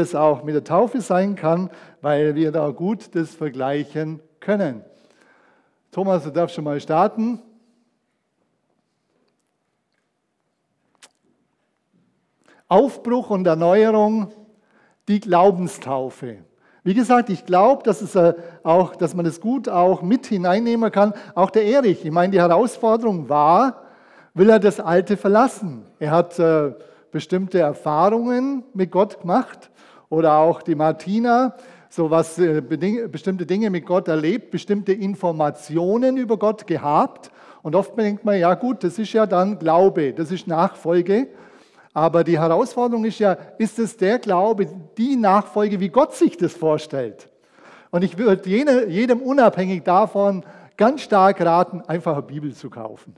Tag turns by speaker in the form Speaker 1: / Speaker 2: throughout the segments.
Speaker 1: es auch mit der Taufe sein kann, weil wir da gut das vergleichen können. Thomas, du darfst schon mal starten. Aufbruch und Erneuerung, die Glaubenstaufe. Wie gesagt, ich glaube, dass, äh, dass man das gut auch mit hineinnehmen kann. Auch der Erich, ich meine, die Herausforderung war, will er das Alte verlassen. Er hat äh, bestimmte Erfahrungen mit Gott gemacht oder auch die Martina, so was äh, bestimmte Dinge mit Gott erlebt, bestimmte Informationen über Gott gehabt. Und oft denkt man, ja gut, das ist ja dann Glaube, das ist Nachfolge. Aber die Herausforderung ist ja, ist es der Glaube, die Nachfolge, wie Gott sich das vorstellt? Und ich würde jedem unabhängig davon ganz stark raten, einfach eine Bibel zu kaufen.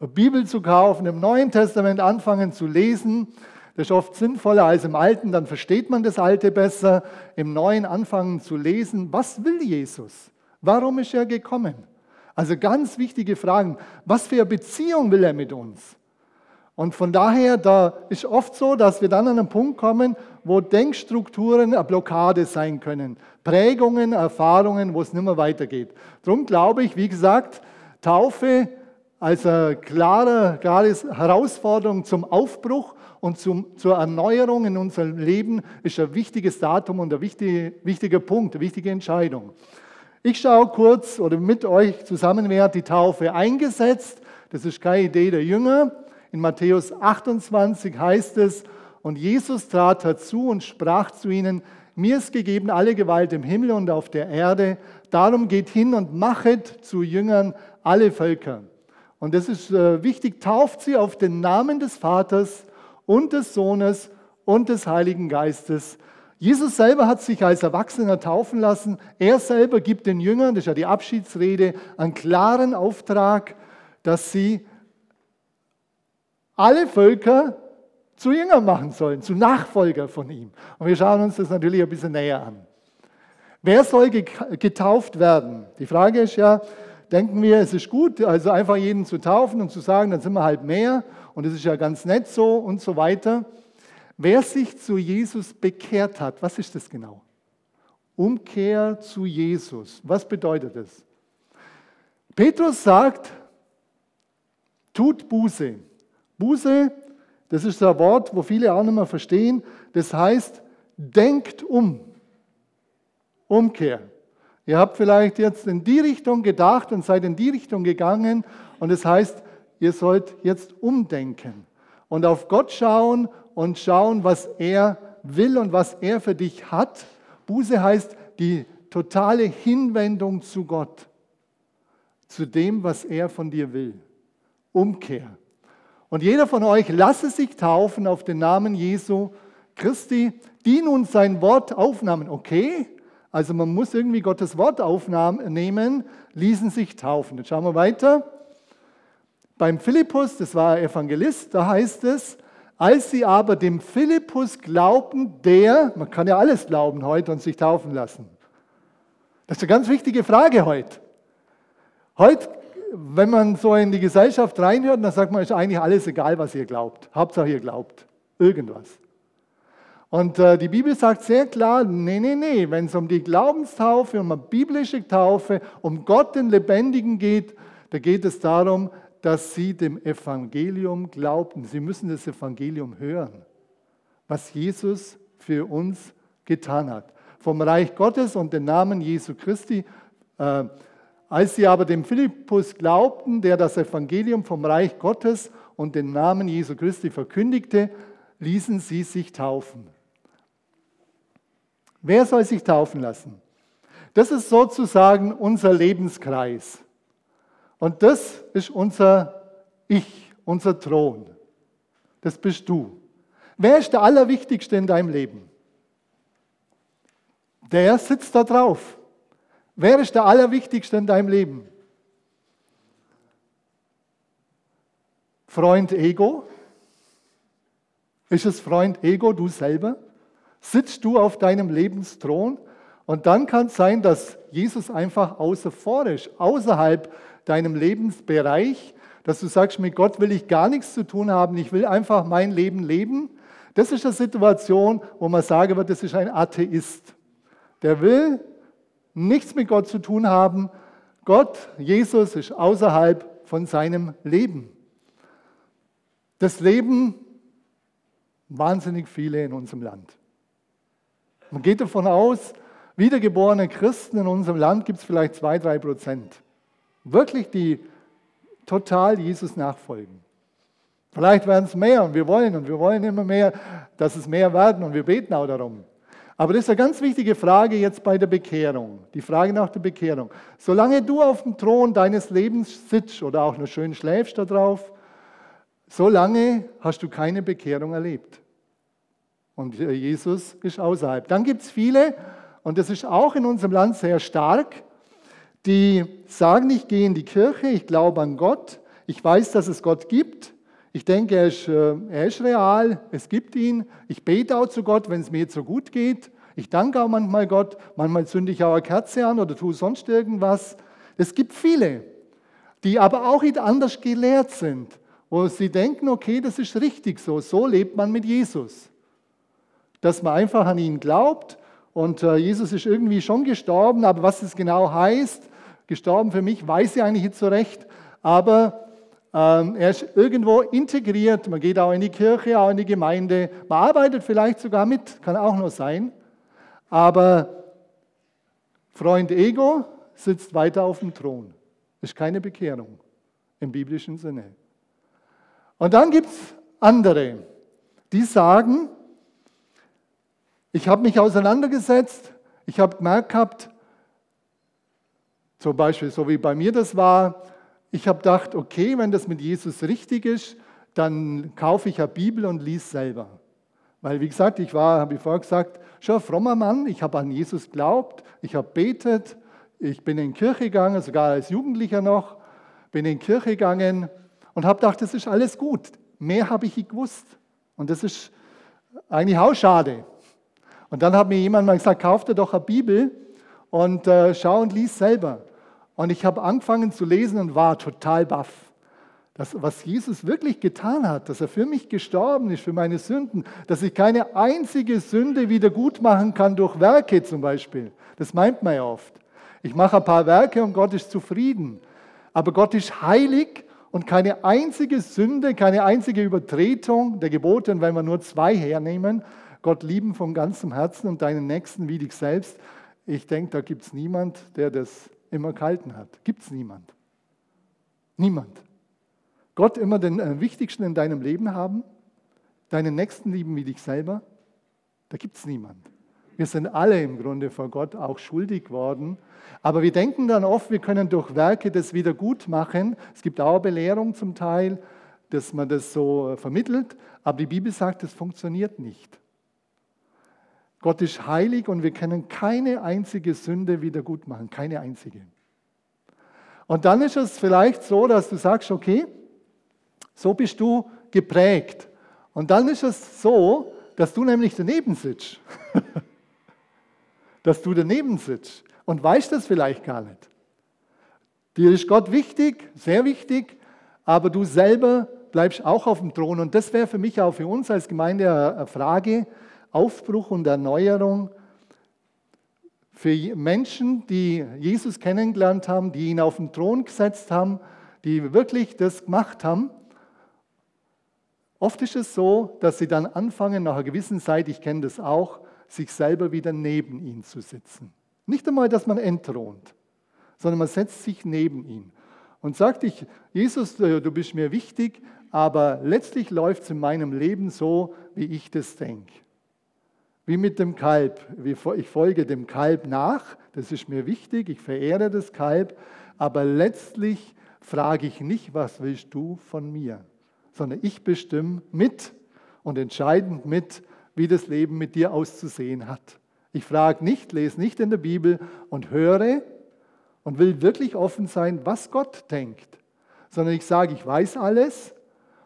Speaker 1: Eine Bibel zu kaufen, im Neuen Testament anfangen zu lesen. Das ist oft sinnvoller als im Alten, dann versteht man das Alte besser. Im Neuen anfangen zu lesen, was will Jesus? Warum ist er gekommen? Also ganz wichtige Fragen. Was für eine Beziehung will er mit uns? Und von daher, da ist oft so, dass wir dann an einen Punkt kommen, wo Denkstrukturen eine Blockade sein können. Prägungen, Erfahrungen, wo es nicht mehr weitergeht. Darum glaube ich, wie gesagt, Taufe als eine klare, klare Herausforderung zum Aufbruch und zum, zur Erneuerung in unserem Leben ist ein wichtiges Datum und ein wichtige, wichtiger Punkt, eine wichtige Entscheidung. Ich schaue kurz oder mit euch zusammen, wer hat die Taufe eingesetzt. Das ist keine Idee der Jünger. In Matthäus 28 heißt es, und Jesus trat dazu und sprach zu ihnen, mir ist gegeben alle Gewalt im Himmel und auf der Erde, darum geht hin und machet zu Jüngern alle Völker. Und das ist äh, wichtig, tauft sie auf den Namen des Vaters und des Sohnes und des Heiligen Geistes. Jesus selber hat sich als Erwachsener taufen lassen. Er selber gibt den Jüngern, das ist ja die Abschiedsrede, einen klaren Auftrag, dass sie alle Völker zu Jüngern machen sollen, zu Nachfolger von ihm. Und wir schauen uns das natürlich ein bisschen näher an. Wer soll getauft werden? Die Frage ist ja, denken wir, es ist gut, also einfach jeden zu taufen und zu sagen, dann sind wir halt mehr und es ist ja ganz nett so und so weiter. Wer sich zu Jesus bekehrt hat, was ist das genau? Umkehr zu Jesus. Was bedeutet das? Petrus sagt, tut Buße. Buße, das ist ein Wort, wo viele auch nicht mehr verstehen. Das heißt, denkt um. Umkehr. Ihr habt vielleicht jetzt in die Richtung gedacht und seid in die Richtung gegangen und das heißt, ihr sollt jetzt umdenken und auf Gott schauen und schauen, was er will und was er für dich hat. Buße heißt die totale Hinwendung zu Gott, zu dem, was er von dir will. Umkehr. Und jeder von euch lasse sich taufen auf den Namen Jesu Christi, die nun sein Wort aufnahmen. Okay, also man muss irgendwie Gottes Wort aufnehmen, ließen sich taufen. Jetzt schauen wir weiter. Beim Philippus, das war Evangelist, da heißt es, als sie aber dem Philippus glaubten, der, man kann ja alles glauben heute und sich taufen lassen. Das ist eine ganz wichtige Frage heute. Heute wenn man so in die Gesellschaft reinhört, dann sagt man, ist eigentlich alles egal, was ihr glaubt. Hauptsache ihr glaubt irgendwas. Und äh, die Bibel sagt sehr klar, nee, nee, nee, wenn es um die Glaubenstaufe, um eine biblische Taufe, um Gott den Lebendigen geht, da geht es darum, dass sie dem Evangelium glaubten. Sie müssen das Evangelium hören, was Jesus für uns getan hat. Vom Reich Gottes und den Namen Jesu Christi äh, als sie aber dem Philippus glaubten, der das Evangelium vom Reich Gottes und den Namen Jesu Christi verkündigte, ließen sie sich taufen. Wer soll sich taufen lassen? Das ist sozusagen unser Lebenskreis. Und das ist unser Ich, unser Thron. Das bist du. Wer ist der Allerwichtigste in deinem Leben? Der sitzt da drauf. Wer ist der Allerwichtigste in deinem Leben? Freund Ego? Ist es Freund Ego, du selber? Sitzt du auf deinem Lebensthron? Und dann kann es sein, dass Jesus einfach außer vor ist, außerhalb deinem Lebensbereich, dass du sagst, mit Gott will ich gar nichts zu tun haben, ich will einfach mein Leben leben. Das ist eine Situation, wo man sagen wird, das ist ein Atheist. Der will nichts mit Gott zu tun haben. Gott, Jesus, ist außerhalb von seinem Leben. Das leben wahnsinnig viele in unserem Land. Man geht davon aus, wiedergeborene Christen in unserem Land gibt es vielleicht zwei, drei Prozent. Wirklich die total Jesus nachfolgen. Vielleicht werden es mehr und wir wollen und wir wollen immer mehr, dass es mehr werden und wir beten auch darum. Aber das ist eine ganz wichtige Frage jetzt bei der Bekehrung, die Frage nach der Bekehrung. Solange du auf dem Thron deines Lebens sitzt oder auch nur schön schläfst da drauf, solange hast du keine Bekehrung erlebt. Und Jesus ist außerhalb. Dann gibt es viele, und das ist auch in unserem Land sehr stark, die sagen, ich gehe in die Kirche, ich glaube an Gott, ich weiß, dass es Gott gibt, ich denke, er ist, äh, er ist real, es gibt ihn, ich bete auch zu Gott, wenn es mir jetzt so gut geht, ich danke auch manchmal Gott, manchmal zünde ich auch eine Kerze an oder tue sonst irgendwas. Es gibt viele, die aber auch nicht anders gelehrt sind, wo sie denken, okay, das ist richtig so, so lebt man mit Jesus. Dass man einfach an ihn glaubt. Und äh, Jesus ist irgendwie schon gestorben, aber was es genau heißt, gestorben für mich, weiß ich eigentlich nicht so recht, aber ähm, er ist irgendwo integriert, man geht auch in die Kirche, auch in die Gemeinde, man arbeitet vielleicht sogar mit, kann auch nur sein, aber Freund Ego sitzt weiter auf dem Thron. Ist keine Bekehrung im biblischen Sinne. Und dann gibt es andere, die sagen, ich habe mich auseinandergesetzt, ich habe gemerkt gehabt, zum Beispiel so wie bei mir das war, ich habe gedacht, okay, wenn das mit Jesus richtig ist, dann kaufe ich eine Bibel und lies selber. Weil, wie gesagt, ich war, habe ich vorher gesagt, schon ein frommer Mann, ich habe an Jesus geglaubt, ich habe betet, ich bin in die Kirche gegangen, sogar als Jugendlicher noch, bin in die Kirche gegangen und habe gedacht, das ist alles gut. Mehr habe ich nicht gewusst. Und das ist eigentlich auch schade. Und dann hat mir jemand mal gesagt, kauf dir doch eine Bibel und äh, schau und lies selber. Und ich habe angefangen zu lesen und war total baff. Das, was Jesus wirklich getan hat, dass er für mich gestorben ist, für meine Sünden, dass ich keine einzige Sünde wieder gut machen kann durch Werke zum Beispiel. Das meint man ja oft. Ich mache ein paar Werke und Gott ist zufrieden. Aber Gott ist heilig und keine einzige Sünde, keine einzige Übertretung der Gebote, und wenn wir nur zwei hernehmen, Gott lieben von ganzem Herzen und deinen Nächsten wie dich selbst. Ich denke, da gibt es niemand, der das immer gehalten hat. Gibt es niemand. Niemand. Gott immer den äh, Wichtigsten in deinem Leben haben, deinen Nächsten lieben wie dich selber, da gibt es niemand. Wir sind alle im Grunde vor Gott auch schuldig worden. Aber wir denken dann oft, wir können durch Werke das wieder gut machen. Es gibt auch Belehrung zum Teil, dass man das so äh, vermittelt. Aber die Bibel sagt, das funktioniert nicht. Gott ist heilig und wir können keine einzige Sünde wieder gut machen, keine einzige. Und dann ist es vielleicht so, dass du sagst, okay, so bist du geprägt. Und dann ist es so, dass du nämlich daneben sitzt. dass du daneben sitzt und weißt das vielleicht gar nicht. Dir ist Gott wichtig, sehr wichtig, aber du selber bleibst auch auf dem Thron. Und das wäre für mich auch für uns als Gemeinde eine Frage, Aufbruch und Erneuerung für Menschen, die Jesus kennengelernt haben, die ihn auf den Thron gesetzt haben, die wirklich das gemacht haben. Oft ist es so, dass sie dann anfangen, nach einer gewissen Zeit, ich kenne das auch, sich selber wieder neben ihn zu sitzen. Nicht einmal, dass man entthront, sondern man setzt sich neben ihn und sagt, ich, Jesus, du bist mir wichtig, aber letztlich läuft es in meinem Leben so, wie ich das denke. Wie mit dem Kalb. Ich folge dem Kalb nach, das ist mir wichtig, ich verehre das Kalb, aber letztlich frage ich nicht, was willst du von mir, sondern ich bestimme mit und entscheidend mit, wie das Leben mit dir auszusehen hat. Ich frage nicht, lese nicht in der Bibel und höre und will wirklich offen sein, was Gott denkt, sondern ich sage, ich weiß alles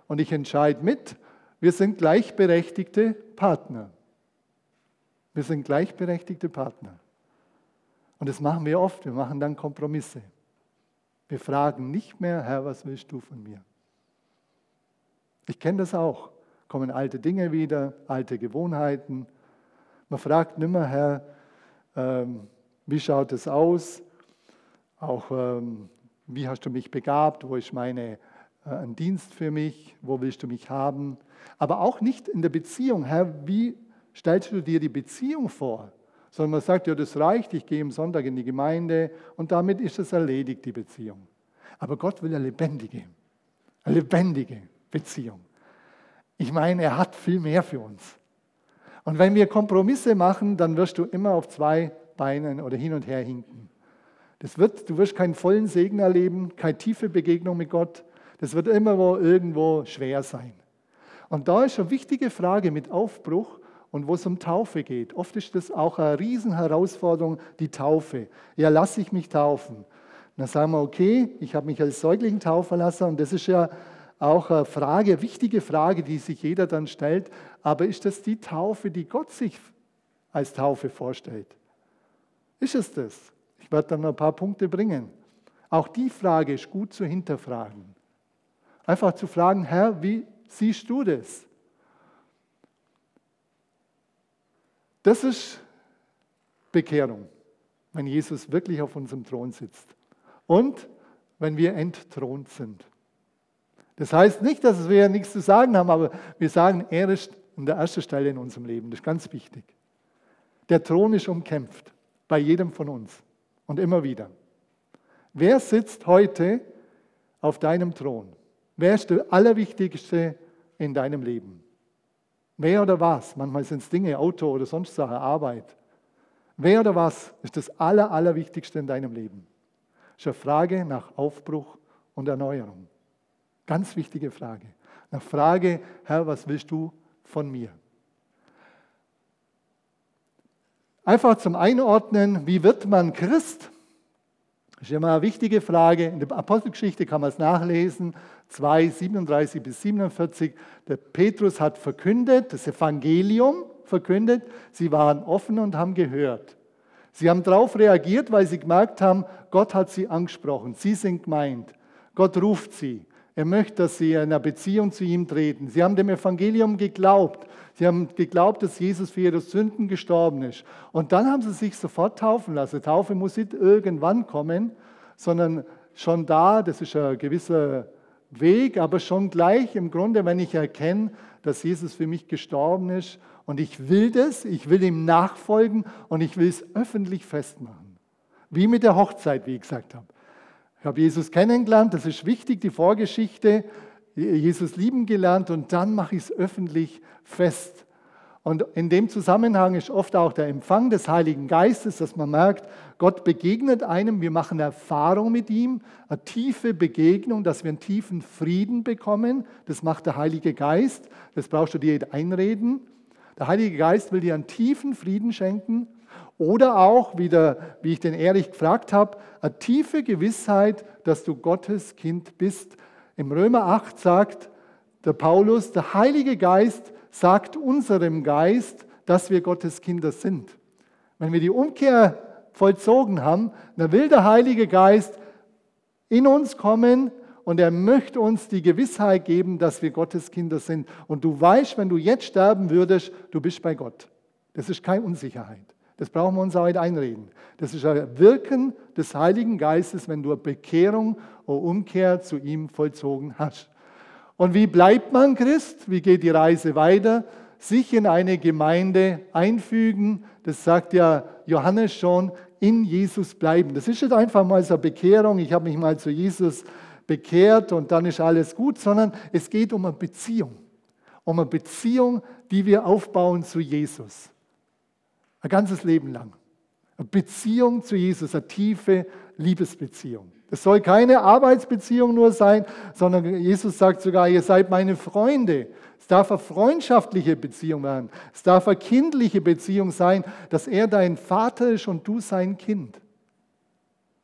Speaker 1: und ich entscheide mit. Wir sind gleichberechtigte Partner. Wir sind gleichberechtigte Partner. Und das machen wir oft. Wir machen dann Kompromisse. Wir fragen nicht mehr, Herr, was willst du von mir? Ich kenne das auch. kommen alte Dinge wieder, alte Gewohnheiten. Man fragt nimmer, Herr, ähm, wie schaut es aus? Auch ähm, wie hast du mich begabt? Wo ist meine, äh, ein Dienst für mich? Wo willst du mich haben? Aber auch nicht in der Beziehung. Herr, wie stellst du dir die Beziehung vor? Sondern man sagt, ja, das reicht, ich gehe am Sonntag in die Gemeinde und damit ist es erledigt, die Beziehung. Aber Gott will eine lebendige, eine lebendige Beziehung. Ich meine, er hat viel mehr für uns. Und wenn wir Kompromisse machen, dann wirst du immer auf zwei Beinen oder hin und her hinken. Das wird, du wirst keinen vollen Segen erleben, keine tiefe Begegnung mit Gott. Das wird immer irgendwo schwer sein. Und da ist eine wichtige Frage mit Aufbruch und wo es um Taufe geht. Oft ist das auch eine Riesenherausforderung, die Taufe. Ja, lasse ich mich taufen? dann sagen wir, okay, ich habe mich als Säugling taufen lassen und das ist ja auch eine Frage, eine wichtige Frage, die sich jeder dann stellt. Aber ist das die Taufe, die Gott sich als Taufe vorstellt? Ist es das? Ich werde dann ein paar Punkte bringen. Auch die Frage ist gut zu hinterfragen. Einfach zu fragen, Herr, wie siehst du das? Das ist Bekehrung, wenn Jesus wirklich auf unserem Thron sitzt und wenn wir entthront sind. Das heißt nicht, dass wir nichts zu sagen haben, aber wir sagen, er ist an der ersten Stelle in unserem Leben. Das ist ganz wichtig. Der Thron ist umkämpft, bei jedem von uns und immer wieder. Wer sitzt heute auf deinem Thron? Wer ist der Allerwichtigste in deinem Leben? Wer oder was? Manchmal sind es Dinge, Auto oder sonst Sache, Arbeit. Wer oder was ist das Aller, Allerwichtigste in deinem Leben? Das ist eine Frage nach Aufbruch und Erneuerung. Ganz wichtige Frage. Eine Frage, Herr, was willst du von mir? Einfach zum Einordnen, wie wird man Christ? Das ist immer eine wichtige Frage. In der Apostelgeschichte kann man es nachlesen, 2, 37 bis 47. Der Petrus hat verkündet, das Evangelium verkündet. Sie waren offen und haben gehört. Sie haben darauf reagiert, weil sie gemerkt haben, Gott hat sie angesprochen. Sie sind gemeint. Gott ruft sie. Er möchte, dass sie in einer Beziehung zu ihm treten. Sie haben dem Evangelium geglaubt. Sie haben geglaubt, dass Jesus für ihre Sünden gestorben ist. Und dann haben sie sich sofort taufen lassen. Taufe muss nicht irgendwann kommen, sondern schon da, das ist ein gewisser Weg, aber schon gleich im Grunde, wenn ich erkenne, dass Jesus für mich gestorben ist und ich will das, ich will ihm nachfolgen und ich will es öffentlich festmachen. Wie mit der Hochzeit, wie ich gesagt habe. Ich habe Jesus kennengelernt, das ist wichtig, die Vorgeschichte. Jesus lieben gelernt und dann mache ich es öffentlich fest. Und in dem Zusammenhang ist oft auch der Empfang des Heiligen Geistes, dass man merkt, Gott begegnet einem, wir machen Erfahrung mit ihm, eine tiefe Begegnung, dass wir einen tiefen Frieden bekommen. Das macht der Heilige Geist. Das brauchst du dir einreden. Der Heilige Geist will dir einen tiefen Frieden schenken. Oder auch, wie, der, wie ich den Erich gefragt habe, eine tiefe Gewissheit, dass du Gottes Kind bist. Im Römer 8 sagt der Paulus, der Heilige Geist sagt unserem Geist, dass wir Gottes Kinder sind. Wenn wir die Umkehr vollzogen haben, dann will der Heilige Geist in uns kommen und er möchte uns die Gewissheit geben, dass wir Gottes Kinder sind. Und du weißt, wenn du jetzt sterben würdest, du bist bei Gott. Das ist keine Unsicherheit. Das brauchen wir uns heute einreden. Das ist ein Wirken des Heiligen Geistes, wenn du eine Bekehrung oder Umkehr zu ihm vollzogen hast. Und wie bleibt man Christ? Wie geht die Reise weiter? Sich in eine Gemeinde einfügen, das sagt ja Johannes schon, in Jesus bleiben. Das ist nicht einfach mal so eine Bekehrung, ich habe mich mal zu Jesus bekehrt und dann ist alles gut, sondern es geht um eine Beziehung. Um eine Beziehung, die wir aufbauen zu Jesus. Ein ganzes Leben lang. Eine Beziehung zu Jesus, eine tiefe Liebesbeziehung. Es soll keine Arbeitsbeziehung nur sein, sondern Jesus sagt sogar, ihr seid meine Freunde. Es darf eine freundschaftliche Beziehung werden. Es darf eine kindliche Beziehung sein, dass er dein Vater ist und du sein Kind.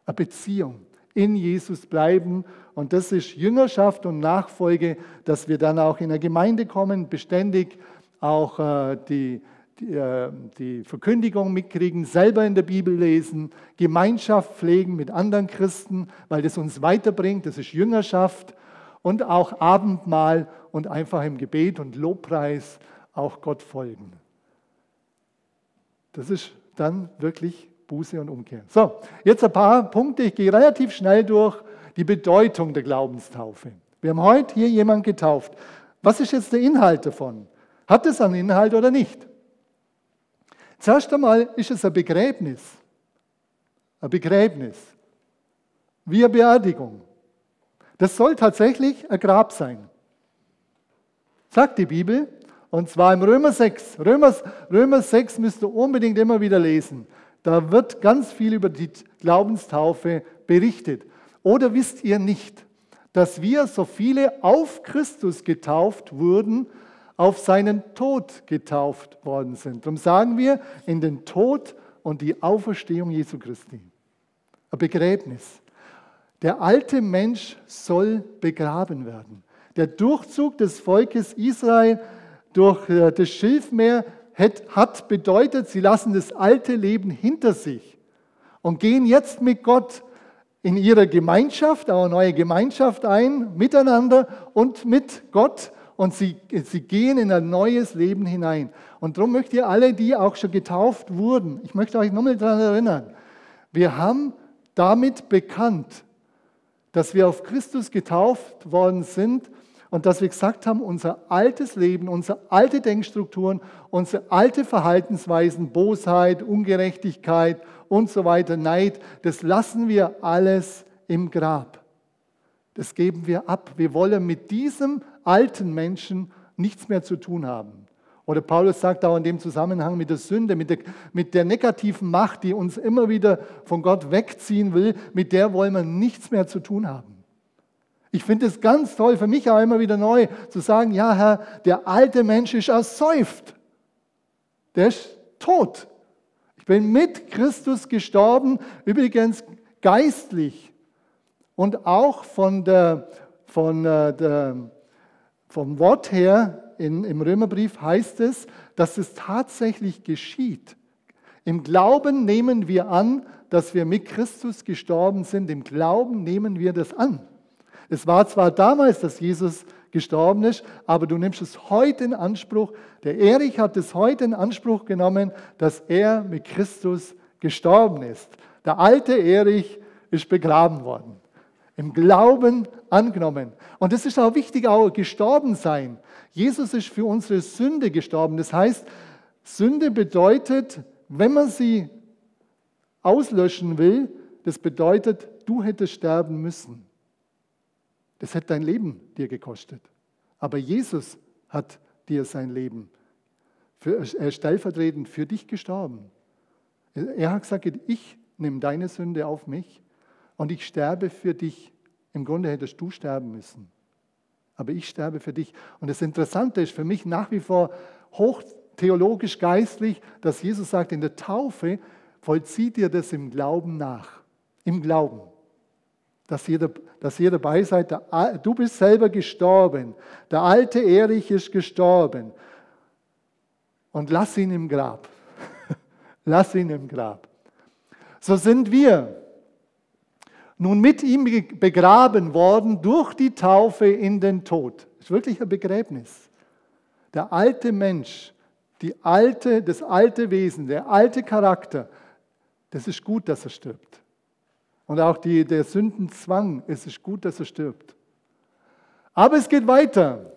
Speaker 1: Eine Beziehung. In Jesus bleiben. Und das ist Jüngerschaft und Nachfolge, dass wir dann auch in der Gemeinde kommen, beständig auch äh, die die, äh, die Verkündigung mitkriegen, selber in der Bibel lesen, Gemeinschaft pflegen mit anderen Christen, weil das uns weiterbringt, das ist Jüngerschaft. und auch Abendmahl und einfach im Gebet und Lobpreis auch Gott folgen. Das ist dann wirklich Buße und Umkehr. So, jetzt ein paar Punkte. Ich gehe relativ schnell durch die Bedeutung der Glaubenstaufe. Wir haben heute hier jemanden getauft. Was ist jetzt der Inhalt davon? Hat es einen Inhalt oder nicht? Zuerst einmal ist es ein Begräbnis. Ein Begräbnis. Wie eine Beerdigung. Das soll tatsächlich ein Grab sein. Sagt die Bibel. Und zwar im Römer 6. Römer, Römer 6 müsst ihr unbedingt immer wieder lesen. Da wird ganz viel über die Glaubenstaufe berichtet. Oder wisst ihr nicht, dass wir so viele auf Christus getauft wurden, auf seinen Tod getauft worden sind. Darum sagen wir in den Tod und die Auferstehung Jesu Christi. Ein Begräbnis. Der alte Mensch soll begraben werden. Der Durchzug des Volkes Israel durch äh, das Schilfmeer hat bedeutet, sie lassen das alte Leben hinter sich und gehen jetzt mit Gott in ihrer Gemeinschaft, eine neue Gemeinschaft ein, miteinander und mit Gott. Und sie, sie gehen in ein neues Leben hinein. Und darum möchte ihr alle, die auch schon getauft wurden, ich möchte euch nochmal daran erinnern, wir haben damit bekannt, dass wir auf Christus getauft worden sind und dass wir gesagt haben, unser altes Leben, unsere alte Denkstrukturen, unsere alte Verhaltensweisen, Bosheit, Ungerechtigkeit und so weiter, Neid, das lassen wir alles im Grab. Das geben wir ab. Wir wollen mit diesem alten Menschen nichts mehr zu tun haben. Oder Paulus sagt auch in dem Zusammenhang mit der Sünde, mit der, mit der negativen Macht, die uns immer wieder von Gott wegziehen will, mit der wollen wir nichts mehr zu tun haben. Ich finde es ganz toll, für mich auch immer wieder neu, zu sagen, ja Herr, der alte Mensch ist ersäuft. Der ist tot. Ich bin mit Christus gestorben, übrigens geistlich und auch von der, von äh, der, vom Wort her in, im Römerbrief heißt es, dass es tatsächlich geschieht. Im Glauben nehmen wir an, dass wir mit Christus gestorben sind. Im Glauben nehmen wir das an. Es war zwar damals, dass Jesus gestorben ist, aber du nimmst es heute in Anspruch. Der Erich hat es heute in Anspruch genommen, dass er mit Christus gestorben ist. Der alte Erich ist begraben worden. Im Glauben angenommen. Und es ist auch wichtig, auch gestorben sein. Jesus ist für unsere Sünde gestorben. Das heißt, Sünde bedeutet, wenn man sie auslöschen will, das bedeutet, du hättest sterben müssen. Das hätte dein Leben dir gekostet. Aber Jesus hat dir sein Leben für, er stellvertretend für dich gestorben. Er hat gesagt, ich nehme deine Sünde auf mich und ich sterbe für dich. Im Grunde hättest du sterben müssen. Aber ich sterbe für dich. Und das Interessante ist für mich nach wie vor hochtheologisch geistlich, dass Jesus sagt, in der Taufe vollzieht ihr das im Glauben nach. Im Glauben dass ihr, dass ihr dabei seid. Du bist selber gestorben. Der alte Erich ist gestorben. Und lass ihn im Grab. lass ihn im Grab. So sind wir nun mit ihm begraben worden durch die Taufe in den Tod. Das ist wirklich ein Begräbnis. Der alte Mensch, die alte, das alte Wesen, der alte Charakter, das ist gut, dass er stirbt. Und auch die, der Sündenzwang, es ist gut, dass er stirbt. Aber es geht weiter.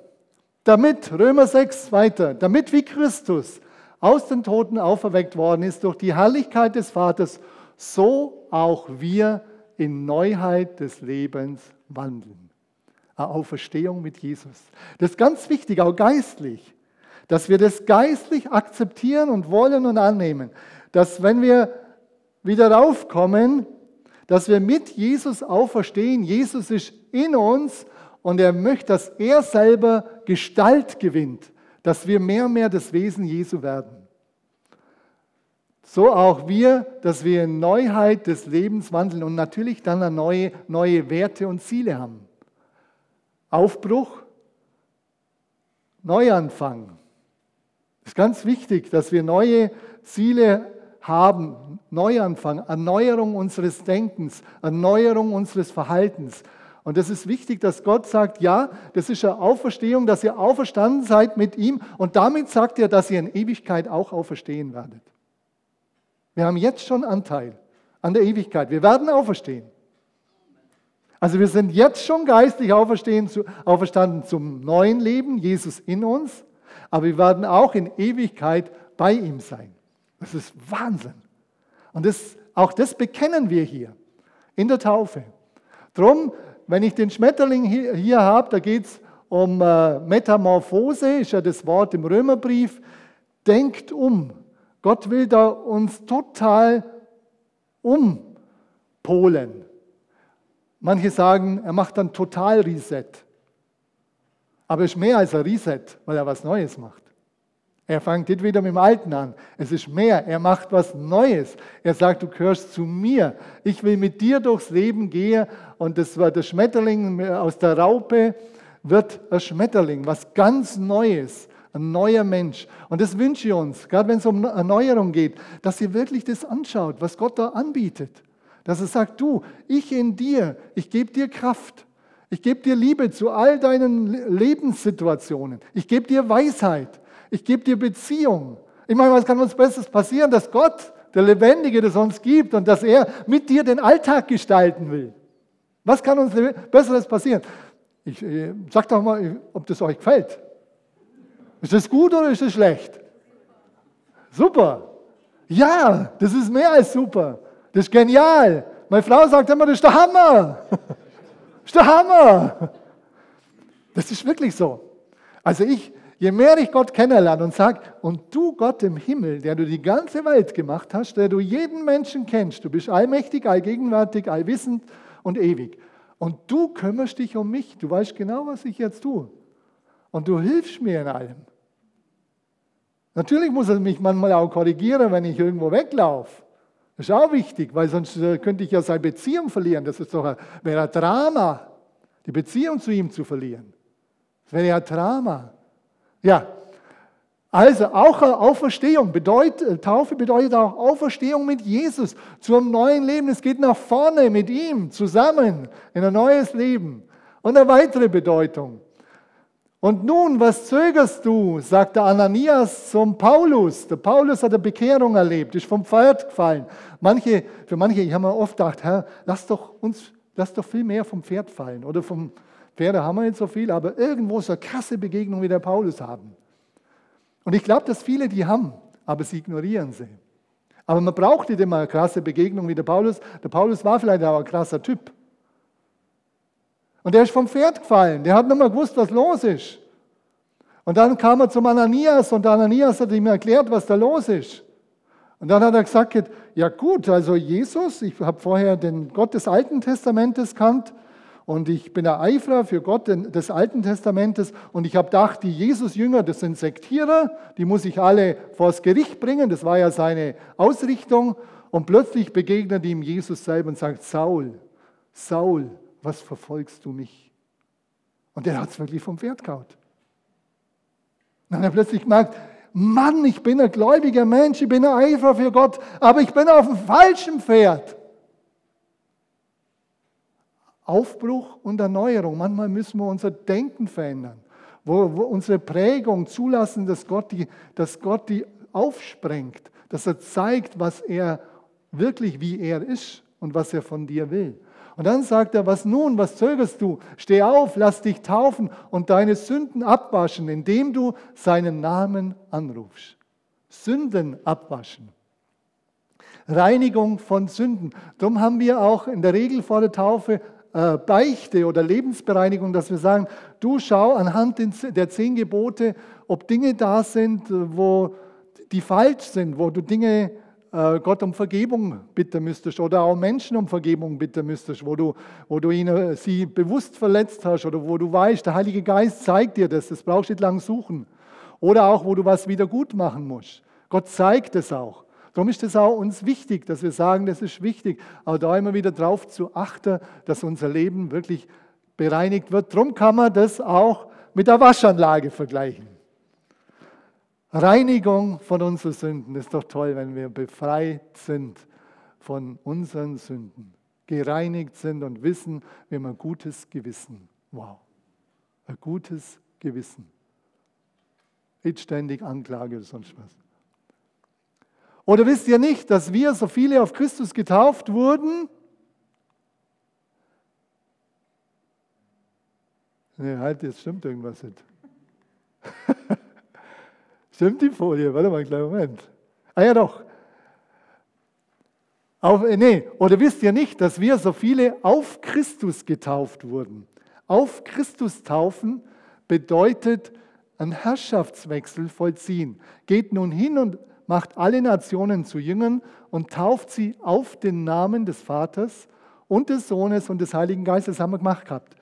Speaker 1: Damit, Römer 6 weiter, damit wie Christus aus den Toten auferweckt worden ist durch die Herrlichkeit des Vaters, so auch wir in Neuheit des Lebens wandeln. Eine Auferstehung mit Jesus. Das ist ganz wichtig, auch geistlich, dass wir das geistlich akzeptieren und wollen und annehmen. Dass wenn wir wieder raufkommen, dass wir mit Jesus auferstehen. Jesus ist in uns und er möchte, dass er selber Gestalt gewinnt, dass wir mehr und mehr das Wesen Jesu werden. So auch wir, dass wir in Neuheit des Lebens wandeln und natürlich dann neue, neue Werte und Ziele haben. Aufbruch, Neuanfang. Es ist ganz wichtig, dass wir neue Ziele haben, Neuanfang, Erneuerung unseres Denkens, Erneuerung unseres Verhaltens. Und das ist wichtig, dass Gott sagt, ja, das ist eine Auferstehung, dass ihr auferstanden seid mit ihm. Und damit sagt er, dass ihr in Ewigkeit auch auferstehen werdet. Wir haben jetzt schon Anteil an der Ewigkeit. Wir werden auferstehen. Also wir sind jetzt schon geistlich auferstanden zum neuen Leben, Jesus in uns, aber wir werden auch in Ewigkeit bei ihm sein. Das ist Wahnsinn. Und das, auch das bekennen wir hier in der Taufe. Drum, wenn ich den Schmetterling hier, hier habe, da geht es um äh, Metamorphose, ist ja das Wort im Römerbrief. Denkt um. Gott will da uns total umpolen. Manche sagen, er macht dann total Reset. Aber es ist mehr als ein Reset, weil er was Neues macht. Er fängt nicht wieder mit dem Alten an. Es ist mehr. Er macht was Neues. Er sagt, du gehörst zu mir. Ich will mit dir durchs Leben gehen. Und das war der Schmetterling aus der Raupe, wird ein Schmetterling, was ganz Neues, ein neuer Mensch. Und das wünsche ich uns, gerade wenn es um Erneuerung geht, dass ihr wirklich das anschaut, was Gott da anbietet. Dass er sagt, du, ich in dir, ich gebe dir Kraft. Ich gebe dir Liebe zu all deinen Lebenssituationen. Ich gebe dir Weisheit. Ich gebe dir Beziehung. Ich meine, was kann uns Besseres passieren, dass Gott, der Lebendige, das uns gibt und dass er mit dir den Alltag gestalten will? Was kann uns Besseres passieren? Ich, äh, sag doch mal, ob das euch gefällt. Ist das gut oder ist das schlecht? Super. Ja, das ist mehr als super. Das ist genial. Meine Frau sagt immer, das ist der Hammer. Das ist der Hammer. Das ist wirklich so. Also ich, je mehr ich Gott kennenlerne und sage, und du Gott im Himmel, der du die ganze Welt gemacht hast, der du jeden Menschen kennst, du bist allmächtig, allgegenwärtig, allwissend und ewig. Und du kümmerst dich um mich, du weißt genau, was ich jetzt tue. Und du hilfst mir in allem. Natürlich muss er mich manchmal auch korrigieren, wenn ich irgendwo weglaufe. Das ist auch wichtig, weil sonst äh, könnte ich ja seine Beziehung verlieren. Das ist doch ein, wäre ein Drama, die Beziehung zu ihm zu verlieren. Das wäre ja ein Drama. Ja, also auch Auferstehung bedeutet, äh, Taufe bedeutet auch Auferstehung mit Jesus zu einem neuen Leben. Es geht nach vorne mit ihm zusammen in ein neues Leben. Und eine weitere Bedeutung. Und nun, was zögerst du? sagt der Ananias zum Paulus. Der Paulus hat eine Bekehrung erlebt, ist vom Pferd gefallen. Manche, für manche, ich habe mir oft gedacht, Herr, lass doch uns, lass doch viel mehr vom Pferd fallen. Oder vom Pferde haben wir nicht so viel, aber irgendwo so eine krasse Begegnung wie der Paulus haben. Und ich glaube, dass viele die haben, aber sie ignorieren sie. Aber man braucht nicht immer eine krasse Begegnung wie der Paulus. Der Paulus war vielleicht auch ein krasser Typ. Und der ist vom Pferd gefallen. Der hat nicht mehr gewusst, was los ist. Und dann kam er zum Ananias und Ananias hat ihm erklärt, was da los ist. Und dann hat er gesagt, ja gut, also Jesus, ich habe vorher den Gott des Alten Testamentes kannt und ich bin der Eiferer für Gott des Alten Testamentes und ich habe gedacht, die Jesus-Jünger, das sind Sektierer, die muss ich alle vors Gericht bringen, das war ja seine Ausrichtung. Und plötzlich begegnet ihm Jesus selber und sagt, Saul, Saul, was verfolgst du mich? Und er hat es wirklich vom Pferd kaut. Dann hat er plötzlich gemerkt, Mann, ich bin ein gläubiger Mensch, ich bin ein Eifer für Gott, aber ich bin auf dem falschen Pferd. Aufbruch und Erneuerung. Manchmal müssen wir unser Denken verändern, wo, wo unsere Prägung zulassen, dass Gott, die, dass Gott die aufsprengt, dass er zeigt, was er wirklich, wie er ist und was er von dir will. Und dann sagt er, was nun, was zögerst du? Steh auf, lass dich taufen und deine Sünden abwaschen, indem du seinen Namen anrufst. Sünden abwaschen. Reinigung von Sünden. Darum haben wir auch in der Regel vor der Taufe äh, Beichte oder Lebensbereinigung, dass wir sagen, du schau anhand der zehn Gebote, ob Dinge da sind, wo die falsch sind, wo du Dinge Gott um Vergebung bitten müsstest oder auch Menschen um Vergebung bitten müsstest, wo du, wo du ihnen, sie bewusst verletzt hast oder wo du weißt, der Heilige Geist zeigt dir das, das brauchst du nicht lang suchen. Oder auch, wo du was wieder gut machen musst. Gott zeigt es auch. Darum ist es auch uns wichtig, dass wir sagen, das ist wichtig, auch da immer wieder darauf zu achten, dass unser Leben wirklich bereinigt wird. Darum kann man das auch mit der Waschanlage vergleichen. Reinigung von unseren Sünden. ist doch toll, wenn wir befreit sind von unseren Sünden. gereinigt sind und wissen, wir haben ein gutes Gewissen. Wow, ein gutes Gewissen. Nicht ständig Anklage oder sonst was. Oder wisst ihr nicht, dass wir, so viele auf Christus getauft wurden, Ne, halt, jetzt stimmt irgendwas nicht. stimmt die Folie? Warte mal einen kleinen Moment. Ah ja, doch. Auf, äh, nee, oder wisst ihr nicht, dass wir so viele auf Christus getauft wurden? Auf Christus taufen bedeutet einen Herrschaftswechsel vollziehen. Geht nun hin und macht alle Nationen zu Jüngern und tauft sie auf den Namen des Vaters und des Sohnes und des Heiligen Geistes. Haben wir gemacht gehabt.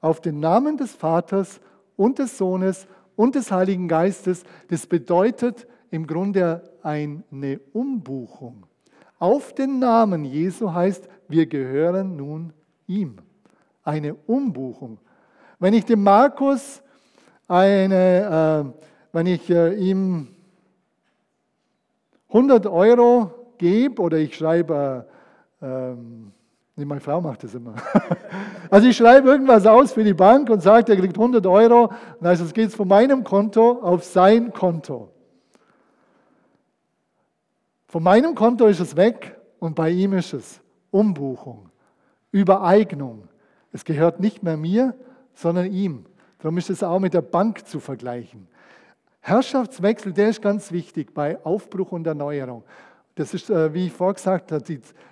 Speaker 1: Auf den Namen des Vaters und des Sohnes und des Heiligen Geistes. Das bedeutet im Grunde eine Umbuchung. Auf den Namen Jesu heißt, wir gehören nun ihm. Eine Umbuchung. Wenn ich dem Markus eine, äh, wenn ich äh, ihm 100 Euro gebe oder ich schreibe, äh, ähm, nee, meine Frau macht das immer. also ich schreibe irgendwas aus für die Bank und sage, er kriegt 100 Euro, und heißt, es geht von meinem Konto auf sein Konto. Von meinem Konto ist es weg und bei ihm ist es Umbuchung, Übereignung. Es gehört nicht mehr mir, sondern ihm. Darum ist es auch mit der Bank zu vergleichen. Herrschaftswechsel, der ist ganz wichtig bei Aufbruch und Erneuerung. Das ist, äh, wie ich vorgesagt habe,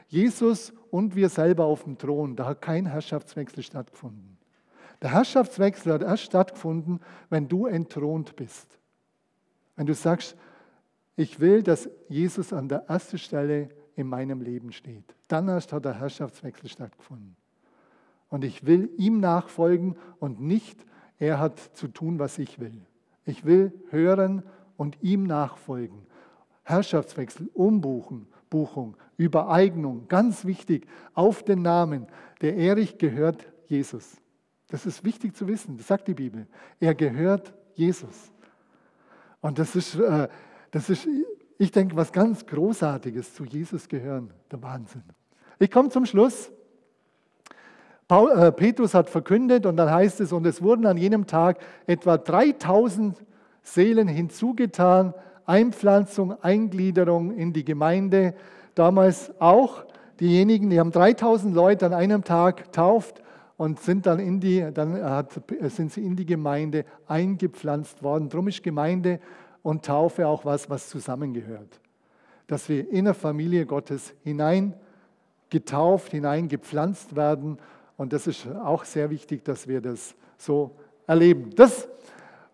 Speaker 1: Jesus und wir selber auf dem Thron. Da hat kein Herrschaftswechsel stattgefunden. Der Herrschaftswechsel hat erst stattgefunden, wenn du entthront bist. Wenn du sagst, ich will, dass Jesus an der ersten Stelle in meinem Leben steht. Dann erst hat der Herrschaftswechsel stattgefunden. Und ich will ihm nachfolgen und nicht, er hat zu tun, was ich will. Ich will hören und ihm nachfolgen. Herrschaftswechsel, Umbuchen, Buchung, Übereignung, ganz wichtig, auf den Namen. Der Erich gehört Jesus. Das ist wichtig zu wissen, das sagt die Bibel. Er gehört Jesus. Und das ist, äh, das ist, ich denke, was ganz Großartiges zu Jesus gehören. Der Wahnsinn. Ich komme zum Schluss. Paul, äh, Petrus hat verkündet und dann heißt es, und es wurden an jenem Tag etwa 3000 Seelen hinzugetan, Einpflanzung, Eingliederung in die Gemeinde. Damals auch diejenigen, die haben 3000 Leute an einem Tag tauft und sind dann in die, dann hat, sind sie in die Gemeinde eingepflanzt worden. Drum ist Gemeinde und Taufe auch was, was zusammengehört. Dass wir in der Familie Gottes hinein getauft, hineingepflanzt werden. Und das ist auch sehr wichtig, dass wir das so erleben. Das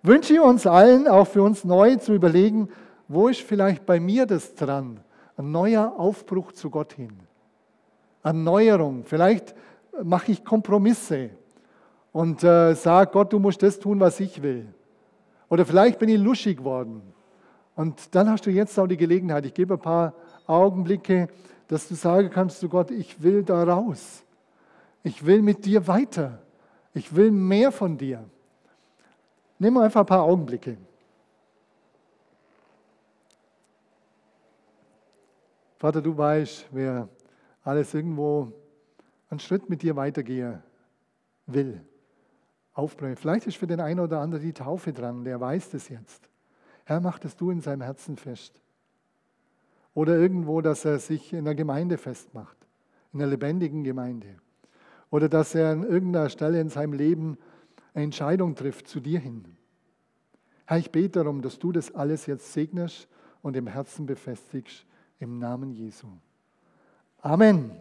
Speaker 1: wünsche ich uns allen, auch für uns neu zu überlegen, wo ist vielleicht bei mir das dran? Ein neuer Aufbruch zu Gott hin. Erneuerung. Vielleicht mache ich Kompromisse und äh, sage, Gott, du musst das tun, was ich will. Oder vielleicht bin ich luschig geworden. Und dann hast du jetzt auch die Gelegenheit, ich gebe ein paar Augenblicke, dass du sagen kannst zu Gott, ich will da raus. Ich will mit dir weiter. Ich will mehr von dir. Nimm einfach ein paar Augenblicke. Vater, du weißt, wer alles irgendwo einen Schritt mit dir weitergehen will aufbringen. Vielleicht ist für den einen oder anderen die Taufe dran, der weiß das jetzt. Herr, mach das du in seinem Herzen fest. Oder irgendwo, dass er sich in der Gemeinde festmacht, in einer lebendigen Gemeinde. Oder dass er an irgendeiner Stelle in seinem Leben Entscheidung trifft zu dir hin. Herr, ich bete darum, dass du das alles jetzt segnest und im Herzen befestigst, im Namen Jesu. Amen.